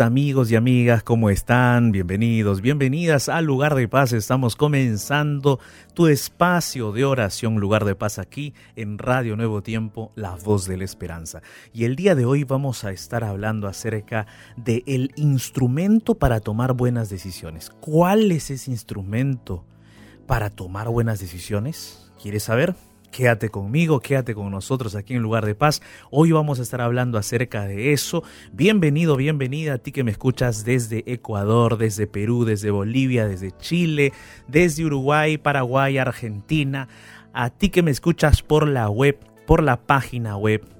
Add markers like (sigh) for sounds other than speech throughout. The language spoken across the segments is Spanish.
amigos y amigas, ¿cómo están? Bienvenidos, bienvenidas al lugar de paz. Estamos comenzando tu espacio de oración, lugar de paz aquí en Radio Nuevo Tiempo, la voz de la esperanza. Y el día de hoy vamos a estar hablando acerca de el instrumento para tomar buenas decisiones. ¿Cuál es ese instrumento para tomar buenas decisiones? ¿Quieres saber? Quédate conmigo, quédate con nosotros aquí en Lugar de Paz. Hoy vamos a estar hablando acerca de eso. Bienvenido, bienvenida a ti que me escuchas desde Ecuador, desde Perú, desde Bolivia, desde Chile, desde Uruguay, Paraguay, Argentina. A ti que me escuchas por la web, por la página web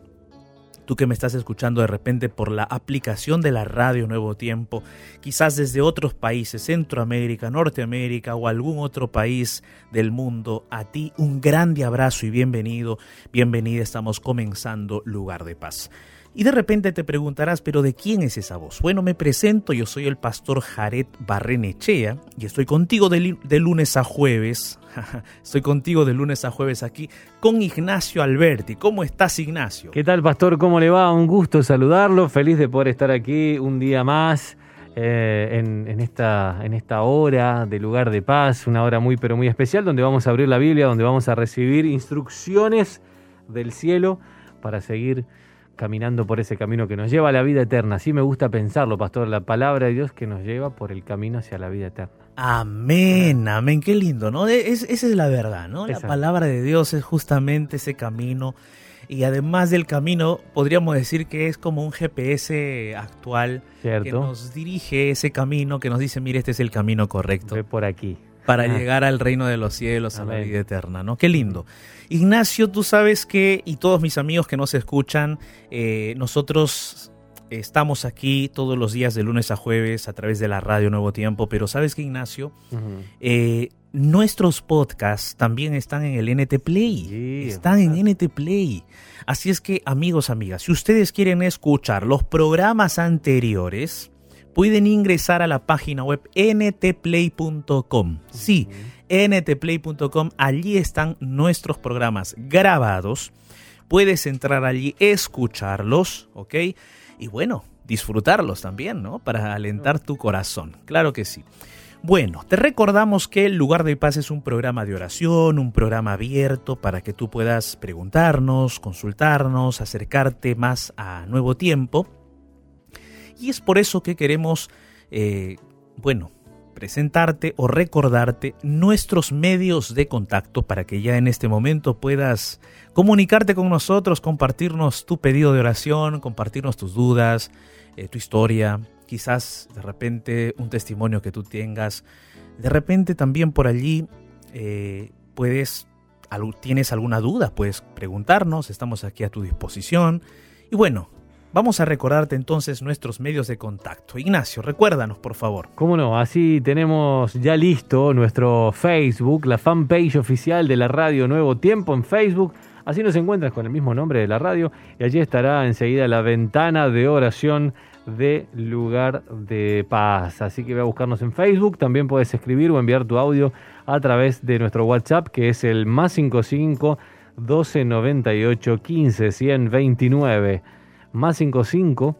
tú que me estás escuchando de repente por la aplicación de la radio Nuevo Tiempo, quizás desde otros países, Centroamérica, Norteamérica o algún otro país del mundo, a ti un grande abrazo y bienvenido, bienvenida, estamos comenzando Lugar de Paz. Y de repente te preguntarás, pero ¿de quién es esa voz? Bueno, me presento, yo soy el pastor Jared Barrenechea y estoy contigo de, lunes a jueves. (laughs) estoy contigo de lunes a jueves aquí con Ignacio Alberti. ¿Cómo estás, Ignacio? ¿Qué tal, pastor? ¿Cómo le va? Un gusto saludarlo. Feliz de poder estar aquí un día más. Eh, en esta hora de lugar de paz, una hora muy pero muy especial donde vamos a abrir la Biblia, donde vamos a recibir instrucciones del cielo para seguir caminando por ese camino que nos lleva a la vida eterna. Así me gusta pensarlo, pastor, la palabra de Dios que nos lleva por el camino hacia la vida eterna. Amén, amén, qué lindo, ¿no? esa es la verdad, ¿no? La palabra de Dios es justamente ese camino y además del camino podríamos decir que es como un GPS actual que nos dirige ese camino, que nos dice, mire, este es el camino correcto. Ve por aquí. Para llegar al reino de los cielos, a la vida eterna, ¿no? Qué lindo. Ignacio, tú sabes que, y todos mis amigos que nos escuchan, eh, nosotros estamos aquí todos los días de lunes a jueves a través de la radio Nuevo Tiempo, pero sabes que Ignacio, eh, nuestros podcasts también están en el NT Play, están en NT Play. Así es que amigos, amigas, si ustedes quieren escuchar los programas anteriores, pueden ingresar a la página web ntplay.com. Sí, ntplay.com, allí están nuestros programas grabados. Puedes entrar allí, escucharlos, ¿ok? Y bueno, disfrutarlos también, ¿no? Para alentar tu corazón. Claro que sí. Bueno, te recordamos que el lugar de paz es un programa de oración, un programa abierto para que tú puedas preguntarnos, consultarnos, acercarte más a nuevo tiempo. Y es por eso que queremos, eh, bueno, presentarte o recordarte nuestros medios de contacto para que ya en este momento puedas comunicarte con nosotros, compartirnos tu pedido de oración, compartirnos tus dudas, eh, tu historia, quizás de repente un testimonio que tú tengas. De repente también por allí eh, puedes, tienes alguna duda, puedes preguntarnos, estamos aquí a tu disposición. Y bueno, Vamos a recordarte entonces nuestros medios de contacto. Ignacio, recuérdanos, por favor. Cómo no, así tenemos ya listo nuestro Facebook, la fanpage oficial de la radio Nuevo Tiempo en Facebook. Así nos encuentras con el mismo nombre de la radio y allí estará enseguida la ventana de oración de lugar de paz. Así que ve a buscarnos en Facebook. También puedes escribir o enviar tu audio a través de nuestro WhatsApp que es el más 55 1298 15 129 más 55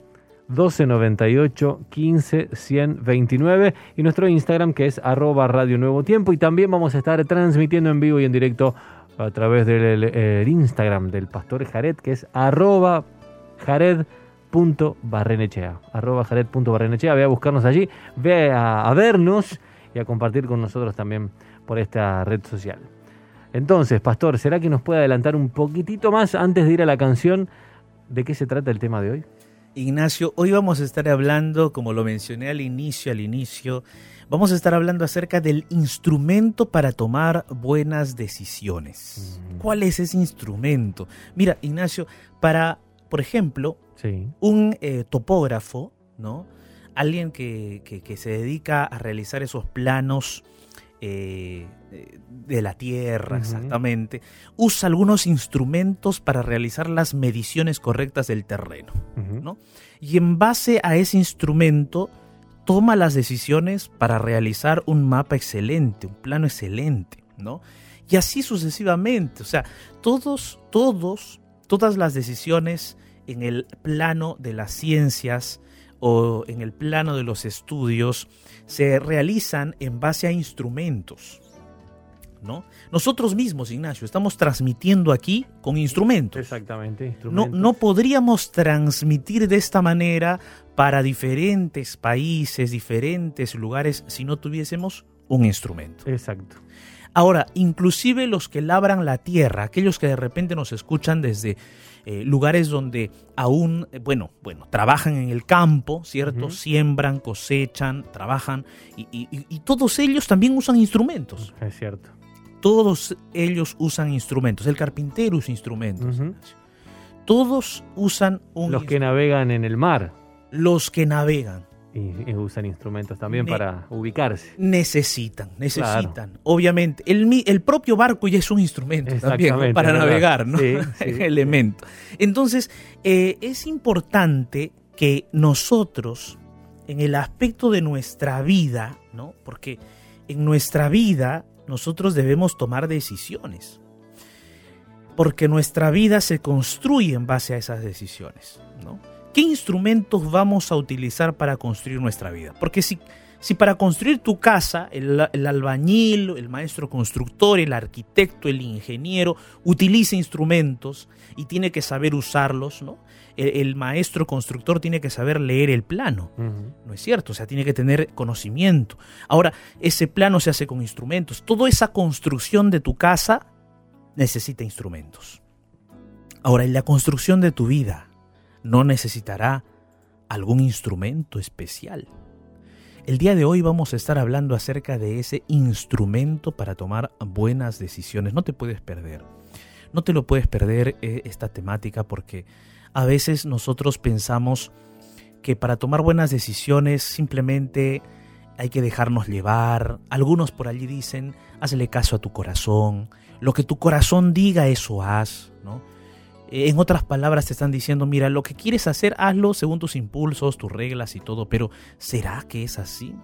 1298 15 129 y nuestro Instagram que es arroba Radio Nuevo Tiempo. Y también vamos a estar transmitiendo en vivo y en directo a través del Instagram del Pastor Jared que es arroba jared.barrenechea arroba jared.barrenechea ve a buscarnos allí ve a, a vernos y a compartir con nosotros también por esta red social. Entonces Pastor, ¿será que nos puede adelantar un poquitito más antes de ir a la canción ¿De qué se trata el tema de hoy? Ignacio, hoy vamos a estar hablando, como lo mencioné al inicio, al inicio, vamos a estar hablando acerca del instrumento para tomar buenas decisiones. Mm. ¿Cuál es ese instrumento? Mira, Ignacio, para, por ejemplo, un eh, topógrafo, ¿no? Alguien que, que, se dedica a realizar esos planos eh, de la Tierra, exactamente, usa algunos instrumentos para realizar las mediciones correctas del terreno. ¿no? Y en base a ese instrumento, toma las decisiones para realizar un mapa excelente, un plano excelente. ¿no? Y así sucesivamente. O sea, todos, todos, todas las decisiones en el plano de las ciencias o en el plano de los estudios se realizan en base a instrumentos. ¿no? Nosotros mismos, Ignacio, estamos transmitiendo aquí con instrumentos. Exactamente, No, no podríamos transmitir de esta manera para diferentes países, diferentes lugares, si no tuviésemos un instrumento. Exacto. Ahora, inclusive los que labran la tierra, aquellos que de repente nos escuchan desde eh, lugares donde aún, eh, bueno, bueno, trabajan en el campo, ¿cierto? Siembran, cosechan, trabajan y, y, todos ellos también usan instrumentos. Es cierto. Todos ellos usan instrumentos. El carpintero usa instrumentos. Todos usan un Los que navegan en el mar. Los que navegan. Y, usan instrumentos también para ubicarse. Necesitan, necesitan. Obviamente, el, el, propio barco ya es un instrumento también para navegar, ¿no? Sí, (laughs) Elemento. Entonces, eh, es importante que nosotros, en el aspecto de nuestra vida, ¿no? Porque en nuestra vida nosotros debemos tomar decisiones. Porque nuestra vida se construye en base a esas decisiones, ¿no? ¿Qué instrumentos vamos a utilizar para construir nuestra vida? Porque si, si para construir tu casa el, albañil, el maestro constructor, el arquitecto, el ingeniero utiliza instrumentos y tiene que saber usarlos, ¿no? El, maestro constructor tiene que saber leer el plano, ¿no es cierto? O sea, tiene que tener conocimiento. Ahora, ese plano se hace con instrumentos. Toda esa construcción de tu casa necesita instrumentos. Ahora, en la construcción de tu vida, no necesitará algún instrumento especial. El día de hoy vamos a estar hablando acerca de ese instrumento para tomar buenas decisiones. No te puedes perder. No te lo puedes perder eh, esta temática porque a veces nosotros pensamos que para tomar buenas decisiones simplemente hay que dejarnos llevar. Algunos por allí dicen, hazle caso a tu corazón. Lo que tu corazón diga, eso haz. ¿no? Eh, en otras palabras te están diciendo, mira, lo que quieres hacer, hazlo según tus impulsos, tus reglas y todo, pero ¿será que es así?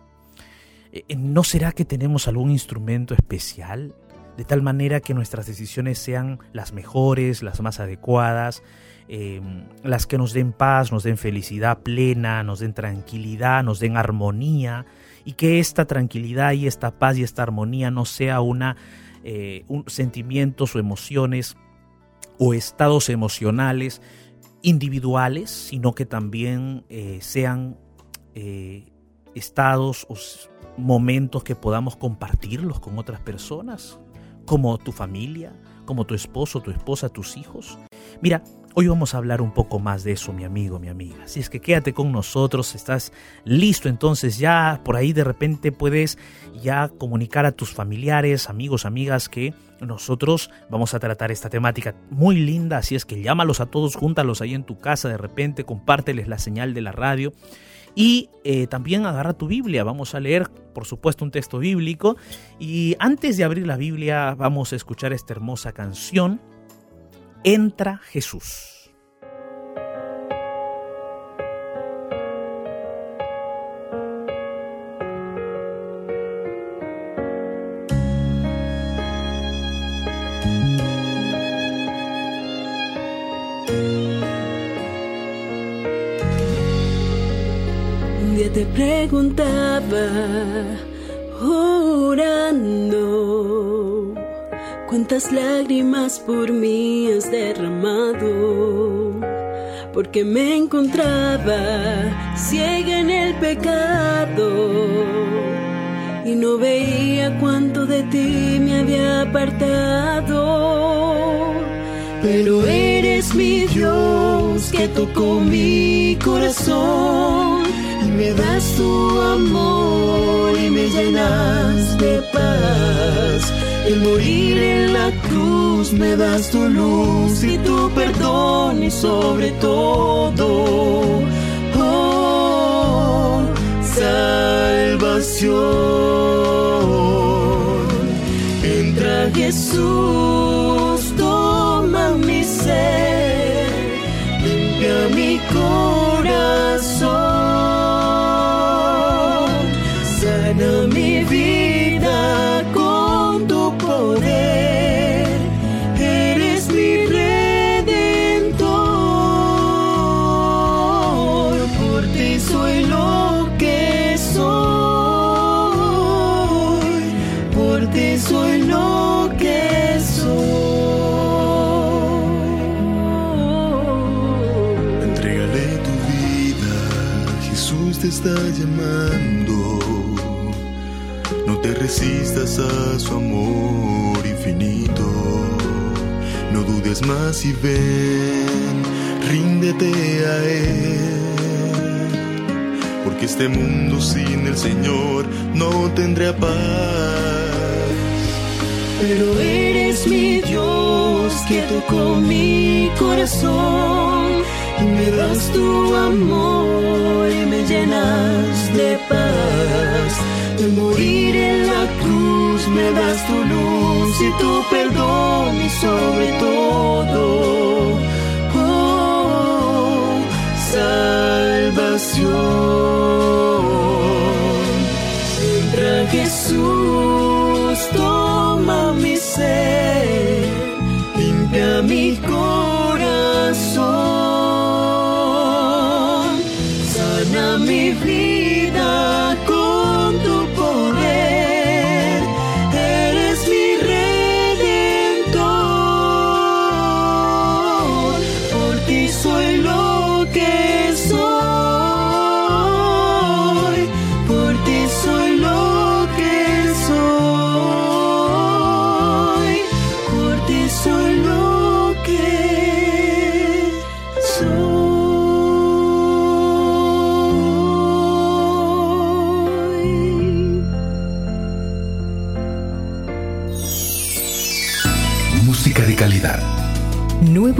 Eh, eh, ¿No será que tenemos algún instrumento especial? De tal manera que nuestras decisiones sean las mejores, las más adecuadas, em, las que nos den paz, nos den felicidad plena, nos den tranquilidad, nos den armonía, y que esta tranquilidad y esta paz y esta armonía no sea una, un, sentimientos o emociones o estados emocionales individuales, sino que también eh, sean eh, estados o momentos que podamos compartirlos con otras personas, como tu familia, como tu esposo, tu esposa, tus hijos. Mira, Hoy vamos a hablar un poco más de eso, mi amigo, mi amiga. Si es que quédate con nosotros, estás listo, entonces ya por ahí de repente puedes ya comunicar a tus familiares, amigos, amigas que nosotros vamos a tratar esta temática muy linda, así es que llámalos a todos, júntalos ahí en tu casa de repente, compárteles la señal de la radio. Y eh, también agarra tu Biblia, vamos a leer por supuesto un texto bíblico y antes de abrir la Biblia vamos a escuchar esta hermosa canción entra Jesús. Te preguntaba, orando cuántas lágrimas por mí has derramado, porque me encontraba ciega en el pecado y no veía cuánto de ti me había apartado. Pero eres mi Dios que tocó mi corazón y me das tu amor y me llenas de paz el morir en la cruz me das tu luz y tu perdón y sobre todo, oh, salvación. Entra Jesús, das tu luz y tu perdón y sobre todo oh, salvación. Entra Jesús, toma mi ser, limpia mi corazón,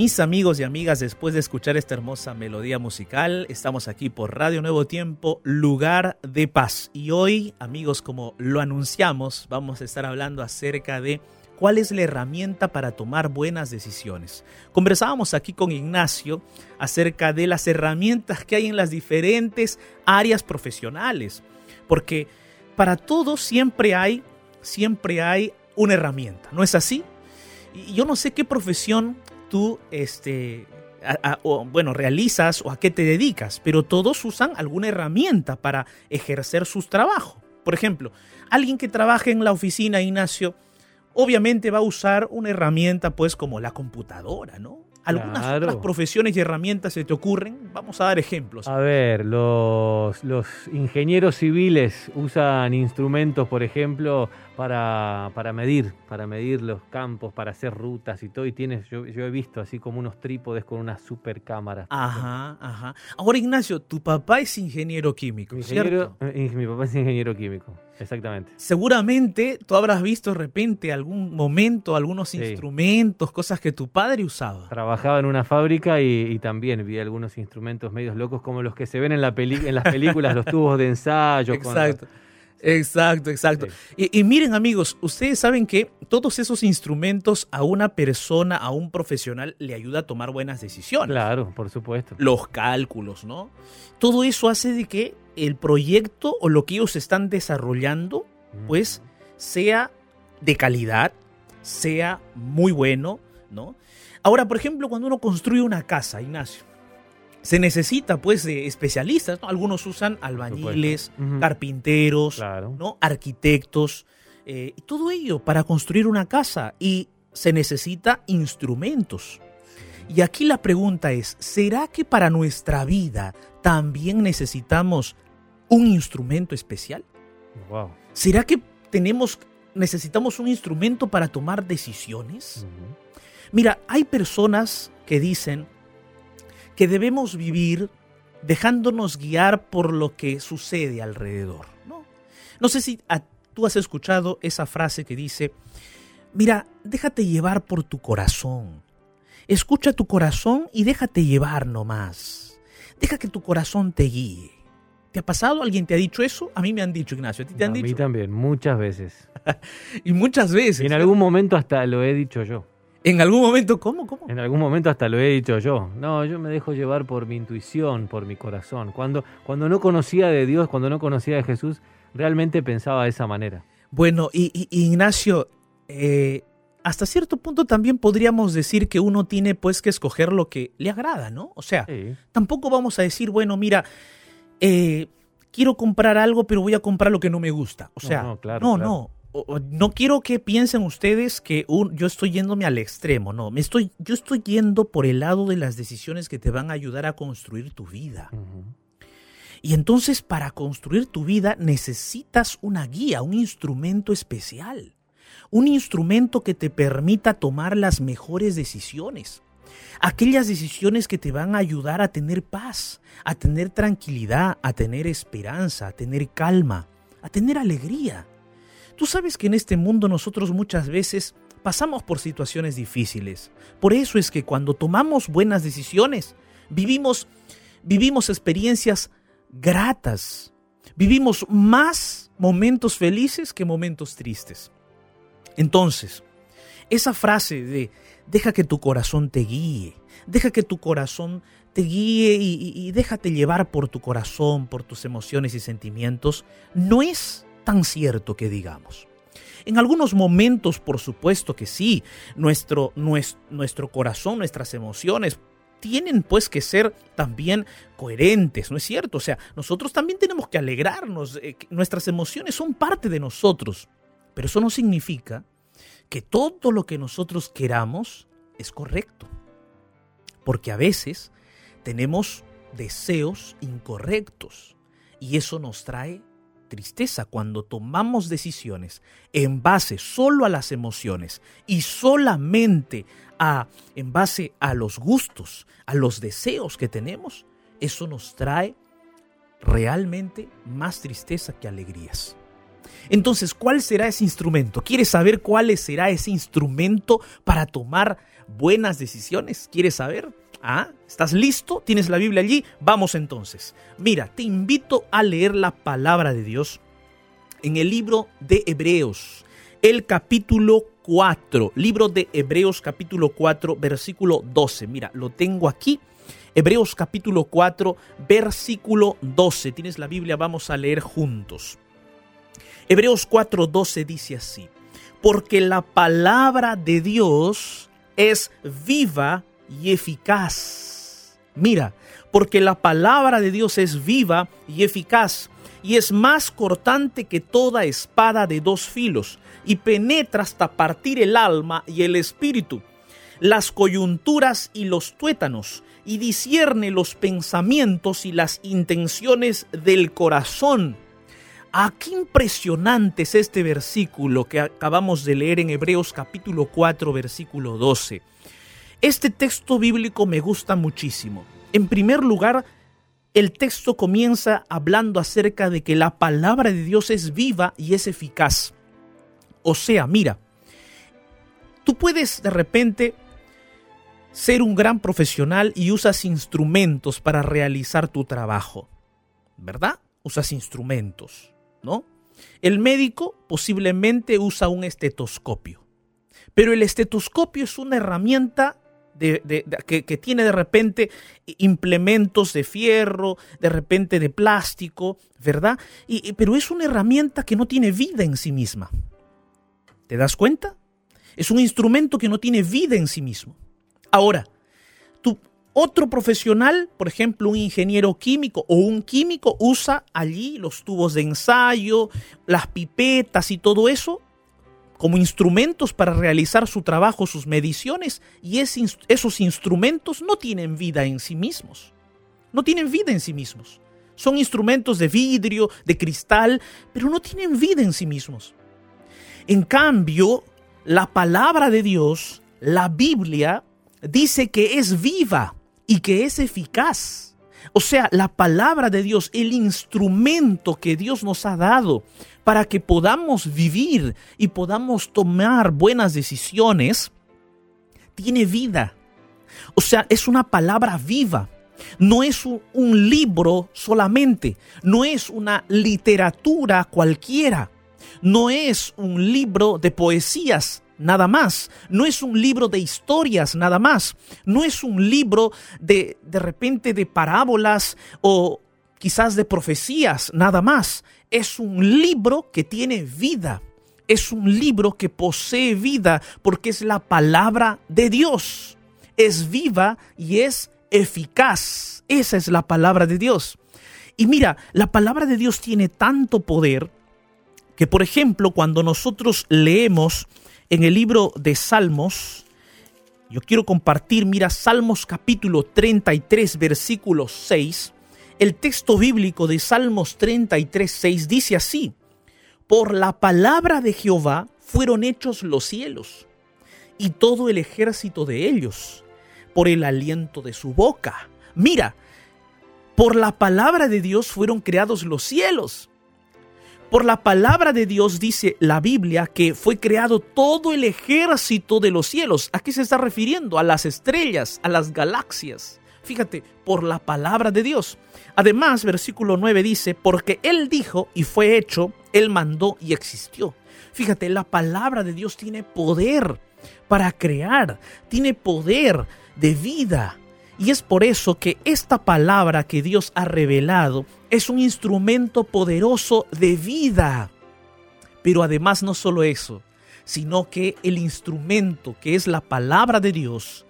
Mis amigos y amigas, después de escuchar esta hermosa melodía musical, estamos aquí por Radio Nuevo Tiempo, lugar de paz. Y hoy, amigos, como lo anunciamos, vamos a estar hablando acerca de cuál es la herramienta para tomar buenas decisiones. Conversábamos aquí con Ignacio acerca de las herramientas que hay en las diferentes áreas profesionales, porque para todo siempre hay, siempre hay una herramienta, ¿no es así? Y yo no sé qué profesión tú, este, a- a- o, bueno, realizas o a qué te dedicas, pero todos usan alguna herramienta para ejercer sus trabajos. Por ejemplo, alguien que trabaje en la oficina, Ignacio, obviamente va a usar una herramienta, pues, como la computadora, ¿no? ¿Algunas Claro. otras profesiones y herramientas se te ocurren? Vamos a dar ejemplos. A ver, los, los ingenieros civiles usan instrumentos, por ejemplo, para, para medir, para medir los campos, para hacer rutas y todo. Y tienes, yo, yo he visto así como unos trípodes con unas super cámaras. Ajá, ajá. Ahora, Ignacio, tu papá es ingeniero químico, Mi, ¿cierto? ingeniero- eh, mi papá es ingeniero químico, exactamente. Seguramente tú habrás visto de repente algún momento, algunos Sí. instrumentos, cosas que tu padre usaba. Trabajaba en una fábrica y, y también vi algunos instrumentos medios locos como los que se ven en, la peli- en las películas, los (laughs) tubos de ensayo. con- Exacto. Exacto, y miren amigos, ustedes saben que todos esos instrumentos a una persona, a un profesional, le ayuda a tomar buenas decisiones. Claro, por supuesto. Los cálculos, ¿no? Todo eso hace de que el proyecto o lo que ellos están desarrollando, pues, sea de calidad, sea muy bueno, ¿no? Ahora, por ejemplo, cuando uno construye una casa, Ignacio, se necesita pues de especialistas, ¿no? Algunos usan albañiles, carpinteros, Claro. ¿no? arquitectos, eh, y todo ello para construir una casa y se necesita instrumentos. Y aquí la pregunta es, ¿será que para nuestra vida también necesitamos un instrumento especial? Wow. ¿Será que tenemos necesitamos un instrumento para tomar decisiones? Mira, hay personas que dicen que debemos vivir dejándonos guiar por lo que sucede alrededor. No, no sé si a- tú has escuchado esa frase que dice, mira, déjate llevar por tu corazón. Escucha tu corazón y déjate llevar nomás. Deja que tu corazón te guíe. ¿Te ha pasado? ¿Alguien te ha dicho eso? A mí me han dicho, Ignacio. ¿A ti te han a mí dicho? también, muchas veces. (laughs) Y muchas veces. Y en algún momento hasta lo he dicho yo. En algún momento, ¿cómo? ¿Cómo? En algún momento hasta lo he dicho yo. No, yo me dejo llevar por mi intuición, por mi corazón. Cuando, cuando no conocía de Dios, cuando no conocía de Jesús, realmente pensaba de esa manera. Bueno, y, Ignacio, eh, hasta cierto punto también podríamos decir que uno tiene pues que escoger lo que le agrada, ¿no? O sea, Sí. tampoco vamos a decir, bueno, mira, eh, quiero comprar algo, pero voy a comprar lo que no me gusta. O No, sea, no, claro, no, claro. no. No quiero que piensen ustedes que un- yo estoy yéndome al extremo, no, me estoy, yo estoy yendo por el lado de las decisiones que te van a ayudar a construir tu vida. Y entonces para construir tu vida necesitas una guía, un instrumento especial, un instrumento que te permita tomar las mejores decisiones, aquellas decisiones que te van a ayudar a tener paz, a tener tranquilidad, a tener esperanza, a tener calma, a tener alegría. Tú sabes que en este mundo nosotros muchas veces pasamos por situaciones difíciles. Por eso es que cuando tomamos buenas decisiones, vivimos vivimos experiencias gratas. Vivimos más momentos felices que momentos tristes. Entonces, esa frase de deja que tu corazón te guíe, deja que tu corazón te guíe y, y- y déjate llevar por tu corazón, por tus emociones y sentimientos, no es tan cierto que digamos. En algunos momentos, por supuesto que sí, nuestro, nues- nuestro corazón, nuestras emociones tienen pues que ser también coherentes, ¿no es cierto? O sea, nosotros también tenemos que alegrarnos, que nuestras emociones son parte de nosotros, pero eso no significa que todo lo que nosotros queramos es correcto, porque a veces tenemos deseos incorrectos y eso nos trae tristeza cuando tomamos decisiones en base solo a las emociones y solamente a en base a los gustos, a los deseos que tenemos, eso nos trae realmente más tristeza que alegrías. Entonces, ¿cuál será ese instrumento? ¿Quieres saber cuál será ese instrumento para tomar buenas decisiones? ¿Quieres saber? ¿Ah? ¿Estás listo? ¿Tienes la Biblia allí? Vamos entonces. Mira, te invito a leer la palabra de Dios en el libro de Hebreos, el capítulo 4, libro de Hebreos capítulo 4, versículo 12. Mira, lo tengo aquí. Hebreos capítulo 4, versículo 12. ¿Tienes la Biblia? Vamos a leer juntos. Hebreos 4:12 dice así, porque la palabra de Dios es viva y eficaz. Mira, porque la palabra de Dios es viva y eficaz y es más cortante que toda espada de dos filos y penetra hasta partir el alma y el espíritu, las coyunturas y los tuétanos y discierne los pensamientos y las intenciones del corazón. Ah, qué impresionante es este versículo que acabamos de leer en Hebreos capítulo 4, versículo 12. Este texto bíblico me gusta muchísimo. En primer lugar, el texto comienza hablando acerca de que la palabra de Dios es viva y es eficaz. O sea, mira, tú puedes de repente ser un gran profesional y usas instrumentos para realizar tu trabajo, ¿verdad? Usas instrumentos, ¿no? El médico posiblemente usa un estetoscopio, pero el estetoscopio es una herramienta que, tiene de repente implementos de fierro, de repente de plástico, ¿verdad? Y, pero es una herramienta que no tiene vida en sí misma. ¿Te das cuenta? Es un instrumento que no tiene vida en sí mismo. Ahora, tú otro profesional, por ejemplo, un ingeniero químico o un químico, usa allí los tubos de ensayo, las pipetas y todo eso como instrumentos para realizar su trabajo, sus mediciones, y esos instrumentos no tienen vida en sí mismos. No tienen vida en sí mismos. Son instrumentos de vidrio, de cristal, pero no tienen vida en sí mismos. En cambio, la palabra de Dios, la Biblia, dice que es viva y que es eficaz. O sea, la palabra de Dios, el instrumento que Dios nos ha dado para que podamos vivir y podamos tomar buenas decisiones, tiene vida. O sea, es una palabra viva. No es un, libro solamente, no es una literatura cualquiera, no es un libro de poesías nada más, no es un libro de historias nada más, no es un libro de de repente de parábolas o quizás de profecías nada más, es un libro que tiene vida, es un libro que posee vida porque es la palabra de Dios, es viva y es eficaz. Esa es la palabra de Dios. Y mira, la palabra de Dios tiene tanto poder que, por ejemplo, cuando nosotros leemos en el libro de Salmos, yo quiero compartir, mira, Salmos capítulo 33, versículo 6, el texto bíblico de Salmos 33, 6 dice así, por la palabra de Jehová fueron hechos los cielos y todo el ejército de ellos por el aliento de su boca. Mira, por la palabra de Dios fueron creados los cielos. Por la palabra de Dios dice la Biblia que fue creado todo el ejército de los cielos. ¿A qué se está refiriendo? A las estrellas, a las galaxias. Fíjate, por la palabra de Dios. Además, versículo 9 dice, porque Él dijo y fue hecho, Él mandó y existió. Fíjate, la palabra de Dios tiene poder para crear, tiene poder de vida. Y es por eso que esta palabra que Dios ha revelado es un instrumento poderoso de vida. Pero además no solo eso, sino que el instrumento que es la palabra de Dios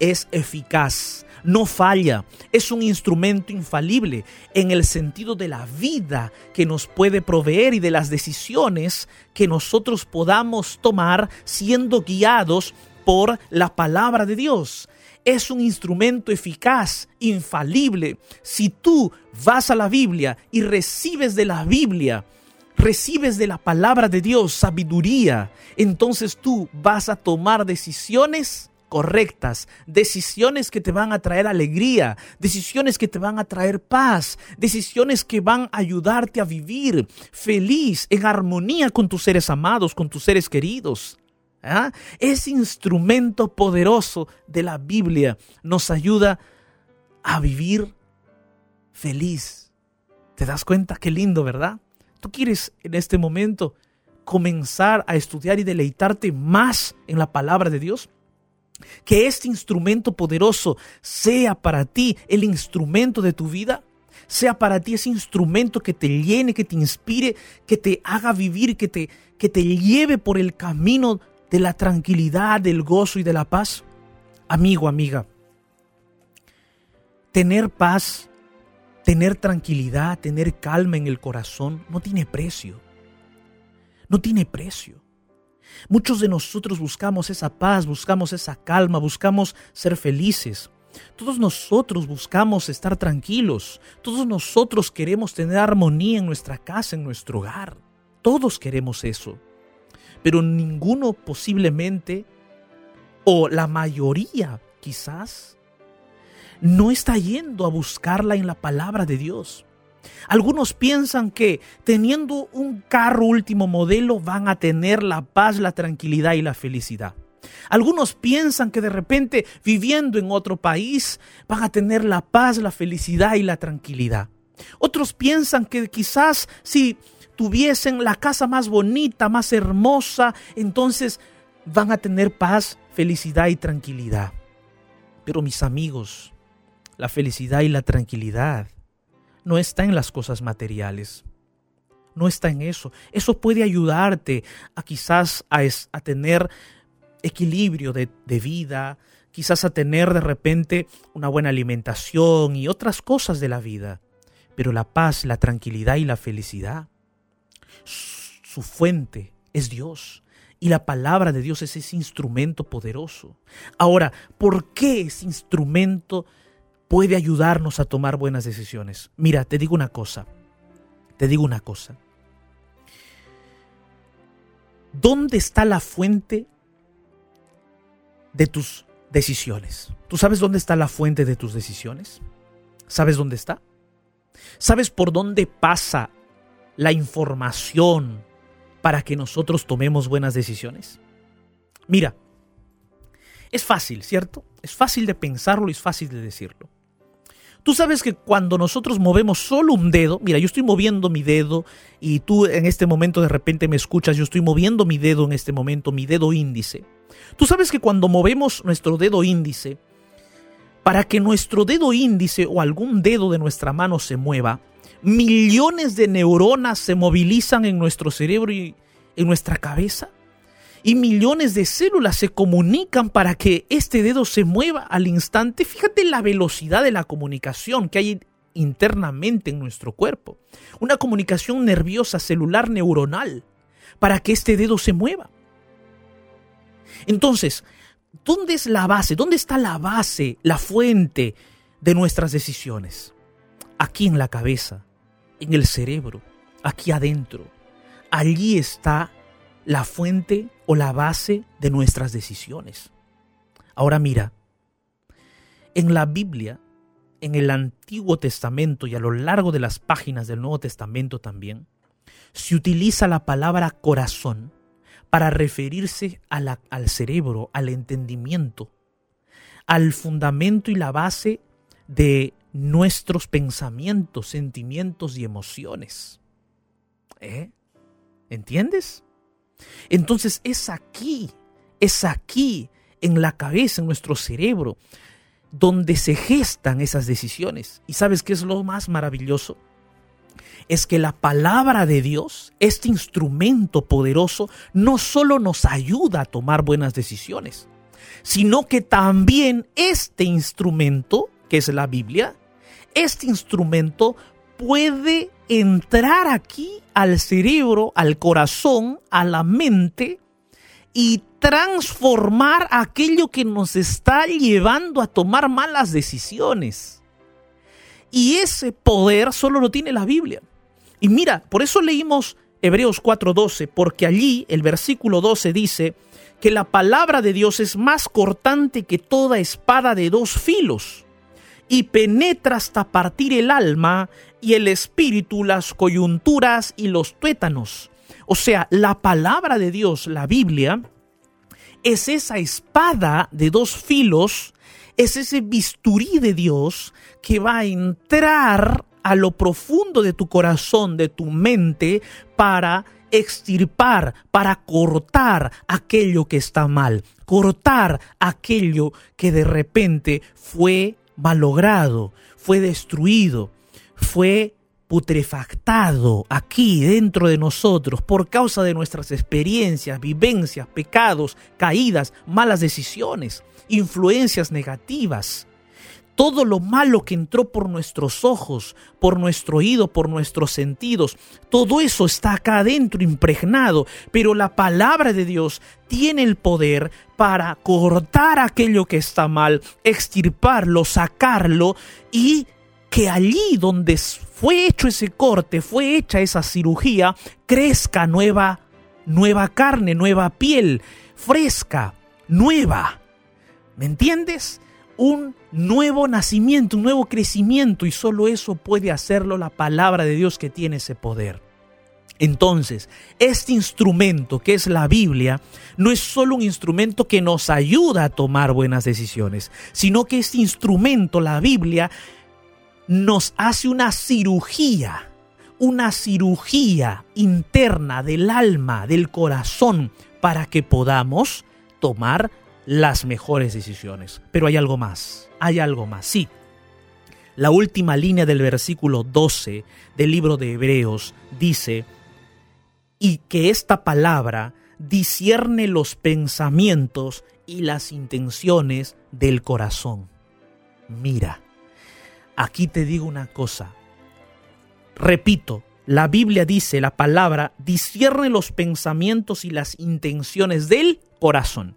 es eficaz, no falla, es un instrumento infalible en el sentido de la vida que nos puede proveer y de las decisiones que nosotros podamos tomar siendo guiados por la palabra de Dios es un instrumento eficaz, infalible. Si tú vas a la Biblia y recibes de la Biblia, recibes de la palabra de Dios sabiduría, entonces tú vas a tomar decisiones correctas, decisiones que te van a traer alegría, decisiones que te van a traer paz, decisiones que van a ayudarte a vivir feliz, en armonía con tus seres amados, con tus seres queridos. ¿Ah? Ese instrumento poderoso de la Biblia nos ayuda a vivir feliz. ¿Te das cuenta? Qué lindo, ¿verdad? Tú quieres en este momento comenzar a estudiar y deleitarte más en la palabra de Dios. Que este instrumento poderoso sea para ti el instrumento de tu vida sea para ti ese instrumento que te llene, que te inspire, que te haga vivir, que te, que te lleve por el camino de la tranquilidad, del gozo y de la paz? Amigo, amiga, tener paz, tener tranquilidad, tener calma en el corazón no tiene precio. No tiene precio. Muchos de nosotros buscamos esa paz, buscamos esa calma, buscamos ser felices. Todos nosotros buscamos estar tranquilos. Todos nosotros queremos tener armonía en nuestra casa, en nuestro hogar. Todos queremos eso pero ninguno posiblemente, o la mayoría quizás, no está yendo a buscarla en la palabra de Dios. Algunos piensan que teniendo un carro último modelo van a tener la paz, la tranquilidad y la felicidad. Algunos piensan que de repente viviendo en otro país van a tener la paz, la felicidad y la tranquilidad. Otros piensan que quizás si tuviesen la casa más bonita, más hermosa, entonces van a tener paz, felicidad y tranquilidad. Pero mis amigos, la felicidad y la tranquilidad no está en las cosas materiales. No está en eso. Eso puede ayudarte a quizás a, a tener equilibrio de vida, quizás a tener de repente una buena alimentación y otras cosas de la vida. Pero la paz, la tranquilidad y la felicidad, su fuente es Dios. Y la palabra de Dios es ese instrumento poderoso. Ahora, ¿por qué ese instrumento puede ayudarnos a tomar buenas decisiones? Mira, te digo una cosa. Te digo una cosa. ¿Dónde está la fuente de tus decisiones. ¿Tú sabes dónde está la fuente de tus decisiones? ¿Sabes dónde está? ¿Sabes por dónde pasa la información para que nosotros tomemos buenas decisiones? Mira, es fácil, ¿cierto? Es fácil de pensarlo y es fácil de decirlo. Tú sabes que cuando nosotros movemos solo un dedo, mira, yo estoy moviendo mi dedo y tú en este momento de repente me escuchas, yo estoy moviendo mi dedo en este momento, mi dedo índice. Tú sabes que cuando movemos nuestro dedo índice, para que nuestro dedo índice o algún dedo de nuestra mano se mueva, millones de neuronas se movilizan en nuestro cerebro y en nuestra cabeza y millones de células se comunican para que este dedo se mueva al instante. Fíjate la velocidad de la comunicación que hay internamente en nuestro cuerpo. Una comunicación nerviosa, celular, neuronal, para que este dedo se mueva. Entonces, ¿dónde es la base? ¿Dónde está la base, la fuente de nuestras decisiones? Aquí en la cabeza, en el cerebro, aquí adentro. Allí está la fuente o la base de nuestras decisiones. Ahora mira, en la Biblia, en el Antiguo Testamento y a lo largo de las páginas del Nuevo Testamento también, se utiliza la palabra corazón para referirse al cerebro, al entendimiento, al fundamento y la base de nuestros pensamientos, sentimientos y emociones. ¿Eh? ¿Entiendes? Entonces es aquí, es aquí, en la cabeza, en nuestro cerebro, donde se gestan esas decisiones. ¿Y sabes qué es lo más maravilloso? Es que la palabra de Dios, este instrumento poderoso, no solo nos ayuda a tomar buenas decisiones, sino que también este instrumento, que es la Biblia, este instrumento puede entrar aquí al cerebro, al corazón, a la mente y transformar aquello que nos está llevando a tomar malas decisiones. Y ese poder solo lo tiene la Biblia. Y mira, por eso leímos Hebreos 4:12, porque allí el versículo 12 dice que la palabra de Dios es más cortante que toda espada de dos filos y penetra hasta partir el alma y el espíritu, las coyunturas y los tuétanos. O sea, la palabra de Dios, la Biblia, es esa espada de dos filos, es ese bisturí de Dios que va a entrar a lo profundo de tu corazón, de tu mente, para extirpar, para cortar aquello que está mal, cortar aquello que de repente fue malogrado, fue destruido, fue putrefactado aquí dentro de nosotros por causa de nuestras experiencias, vivencias, pecados, caídas, malas decisiones, influencias negativas. Todo lo malo que entró por nuestros ojos, por nuestro oído, por nuestros sentidos, todo eso está acá adentro impregnado, pero la palabra de Dios tiene el poder para cortar aquello que está mal, extirparlo, sacarlo y que allí donde fue hecho ese corte, fue hecha esa cirugía, crezca nueva nueva carne, nueva piel, fresca, nueva. ¿Me entiendes? Un nuevo nacimiento, un nuevo crecimiento y solo eso puede hacerlo la palabra de Dios que tiene ese poder. Entonces, este instrumento que es la Biblia no es solo un instrumento que nos ayuda a tomar buenas decisiones, sino que este instrumento, la Biblia, nos hace una cirugía, una cirugía interna del alma, del corazón, para que podamos tomar las mejores decisiones. Pero hay algo más, hay algo más, sí. La última línea del versículo 12 del libro de Hebreos dice, y que esta palabra discierne los pensamientos y las intenciones del corazón. Mira, aquí te digo una cosa. Repito, la Biblia dice, la palabra, discierne los pensamientos y las intenciones del corazón.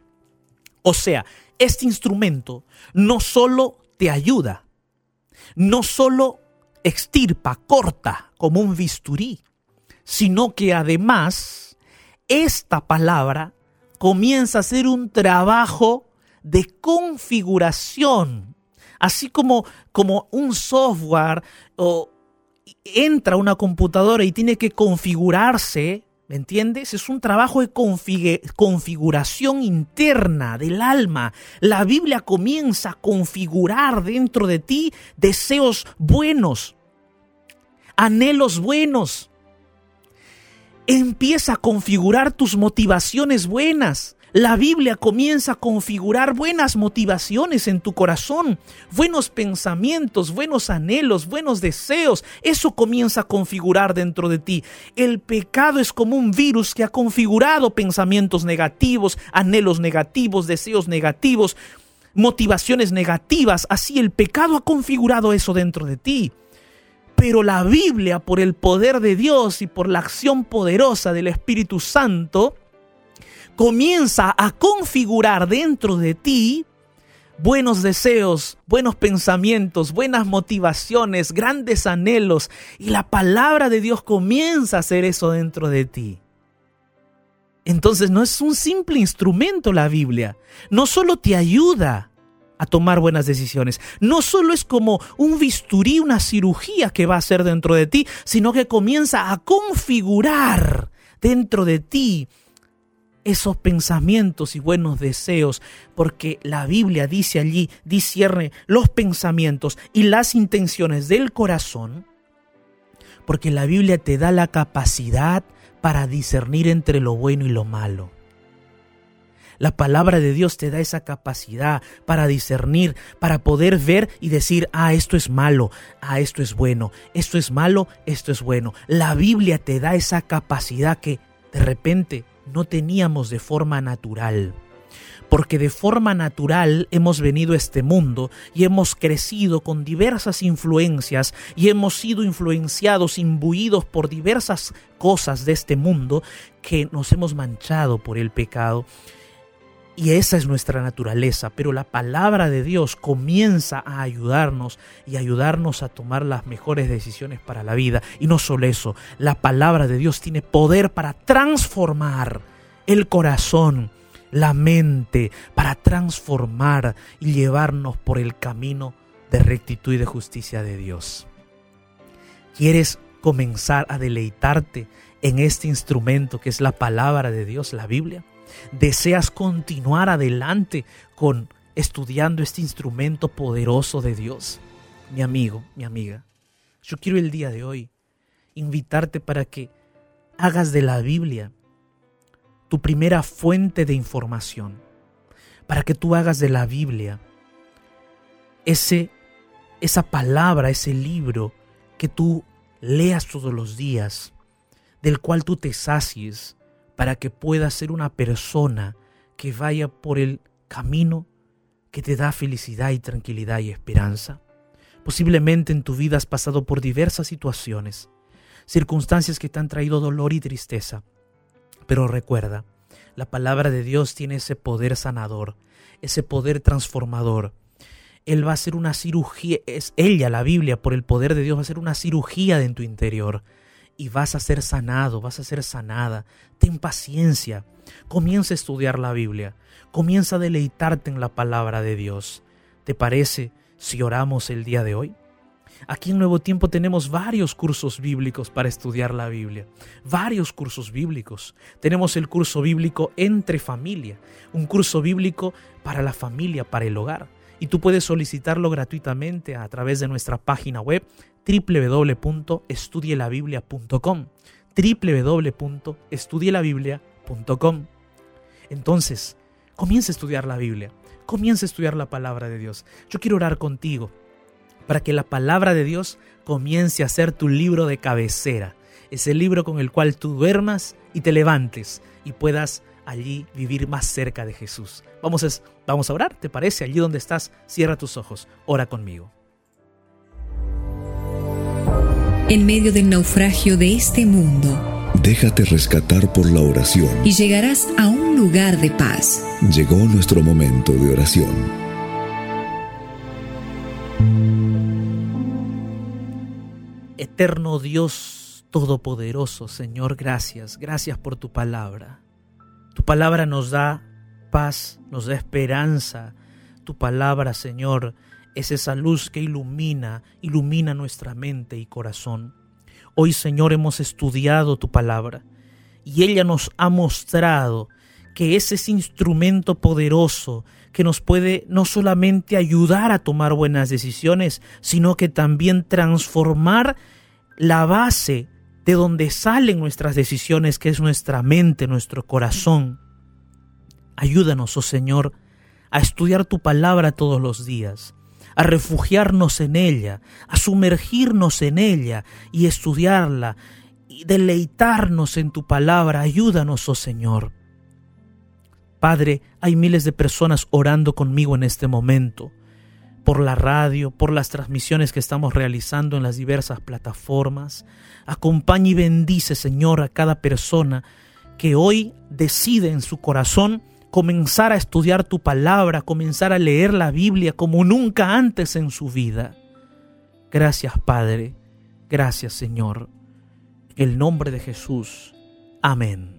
O sea, este instrumento no solo te ayuda, no solo extirpa, corta como un bisturí, sino que además esta palabra comienza a ser un trabajo de configuración, así como, como un software o entra a una computadora y tiene que configurarse, ¿me entiendes? Es un trabajo de configuración interna del alma. La Biblia comienza a configurar dentro de ti deseos buenos, anhelos buenos. Empieza a configurar tus motivaciones buenas. La Biblia comienza a configurar buenas motivaciones en tu corazón, buenos pensamientos, buenos anhelos, buenos deseos. Eso comienza a configurar dentro de ti. El pecado es como un virus que ha configurado pensamientos negativos, anhelos negativos, deseos negativos, motivaciones negativas. Así el pecado ha configurado eso dentro de ti. Pero la Biblia, por el poder de Dios y por la acción poderosa del Espíritu Santo, comienza a configurar dentro de ti buenos deseos, buenos pensamientos, buenas motivaciones, grandes anhelos. Y la palabra de Dios comienza a hacer eso dentro de ti. Entonces no es un simple instrumento la Biblia. No solo te ayuda a tomar buenas decisiones. No solo es como un bisturí, una cirugía que va a hacer dentro de ti, sino que comienza a configurar dentro de ti esos pensamientos y buenos deseos, porque la Biblia dice allí, discierne los pensamientos y las intenciones del corazón, porque la Biblia te da la capacidad para discernir entre lo bueno y lo malo. La palabra de Dios te da esa capacidad para discernir, para poder ver y decir, ah, esto es malo, ah, esto es bueno, esto es malo, esto es bueno. La Biblia te da esa capacidad que de repente no teníamos de forma natural. Porque de forma natural hemos venido a este mundo y hemos crecido con diversas influencias y hemos sido influenciados, imbuidos por diversas cosas de este mundo que nos hemos manchado por el pecado. Y esa es nuestra naturaleza, pero la palabra de Dios comienza a ayudarnos y ayudarnos a tomar las mejores decisiones para la vida. Y no solo eso, la palabra de Dios tiene poder para transformar el corazón, la mente, para transformar y llevarnos por el camino de rectitud y de justicia de Dios. ¿Quieres comenzar a deleitarte en este instrumento que es la palabra de Dios, la Biblia? Deseas continuar adelante con estudiando este instrumento poderoso de Dios, mi amigo, mi amiga, yo quiero el día de hoy invitarte para que hagas de la Biblia tu primera fuente de información, para que tú hagas de la Biblia ese, esa palabra, ese libro que tú leas todos los días, del cual tú te sacies, para que puedas ser una persona que vaya por el camino que te da felicidad y tranquilidad y esperanza. Posiblemente en tu vida has pasado por diversas situaciones, circunstancias que te han traído dolor y tristeza. Pero recuerda, la palabra de Dios tiene ese poder sanador, ese poder transformador. Él va a hacer una cirugía, es ella, la Biblia, por el poder de Dios, va a hacer una cirugía en tu interior y vas a ser sanado, vas a ser sanada. Ten paciencia. Comienza a estudiar la Biblia. Comienza a deleitarte en la palabra de Dios. ¿Te parece si oramos el día de hoy? Aquí en Nuevo Tiempo tenemos varios cursos bíblicos para estudiar la Biblia. Varios cursos bíblicos. Tenemos el curso bíblico entre familia, un curso bíblico para la familia, para el hogar. Y tú puedes solicitarlo gratuitamente a través de nuestra página web www.estudielabiblia.com www.estudielabiblia.com Entonces, comienza a estudiar la Biblia, comienza a estudiar la palabra de Dios. Yo quiero orar contigo para que la palabra de Dios comience a ser tu libro de cabecera, ese libro con el cual tú duermas y te levantes y puedas allí vivir más cerca de Jesús. Vamos a, vamos a orar, ¿te parece? Allí donde estás, cierra tus ojos, ora conmigo. En medio del naufragio de este mundo, déjate rescatar por la oración y llegarás a un lugar de paz. Llegó nuestro momento de oración. Eterno Dios Todopoderoso, Señor, gracias, gracias por tu palabra. Tu palabra nos da paz, nos da esperanza. Tu palabra, Señor, es esa luz que ilumina, ilumina nuestra mente y corazón. Hoy, Señor, hemos estudiado tu palabra y ella nos ha mostrado que es ese instrumento poderoso que nos puede no solamente ayudar a tomar buenas decisiones, sino que también transformar la base de donde salen nuestras decisiones, que es nuestra mente, nuestro corazón. Ayúdanos, oh Señor, a estudiar tu palabra todos los días, a refugiarnos en ella, a sumergirnos en ella y estudiarla y deleitarnos en tu palabra. Ayúdanos, oh Señor. Padre, hay miles de personas orando conmigo en este momento por la radio, por las transmisiones que estamos realizando en las diversas plataformas. Acompaña y bendice, Señor, a cada persona que hoy decide en su corazón comenzar a estudiar tu palabra, comenzar a leer la Biblia como nunca antes en su vida. Gracias, Padre. Gracias, Señor. En el nombre de Jesús. Amén.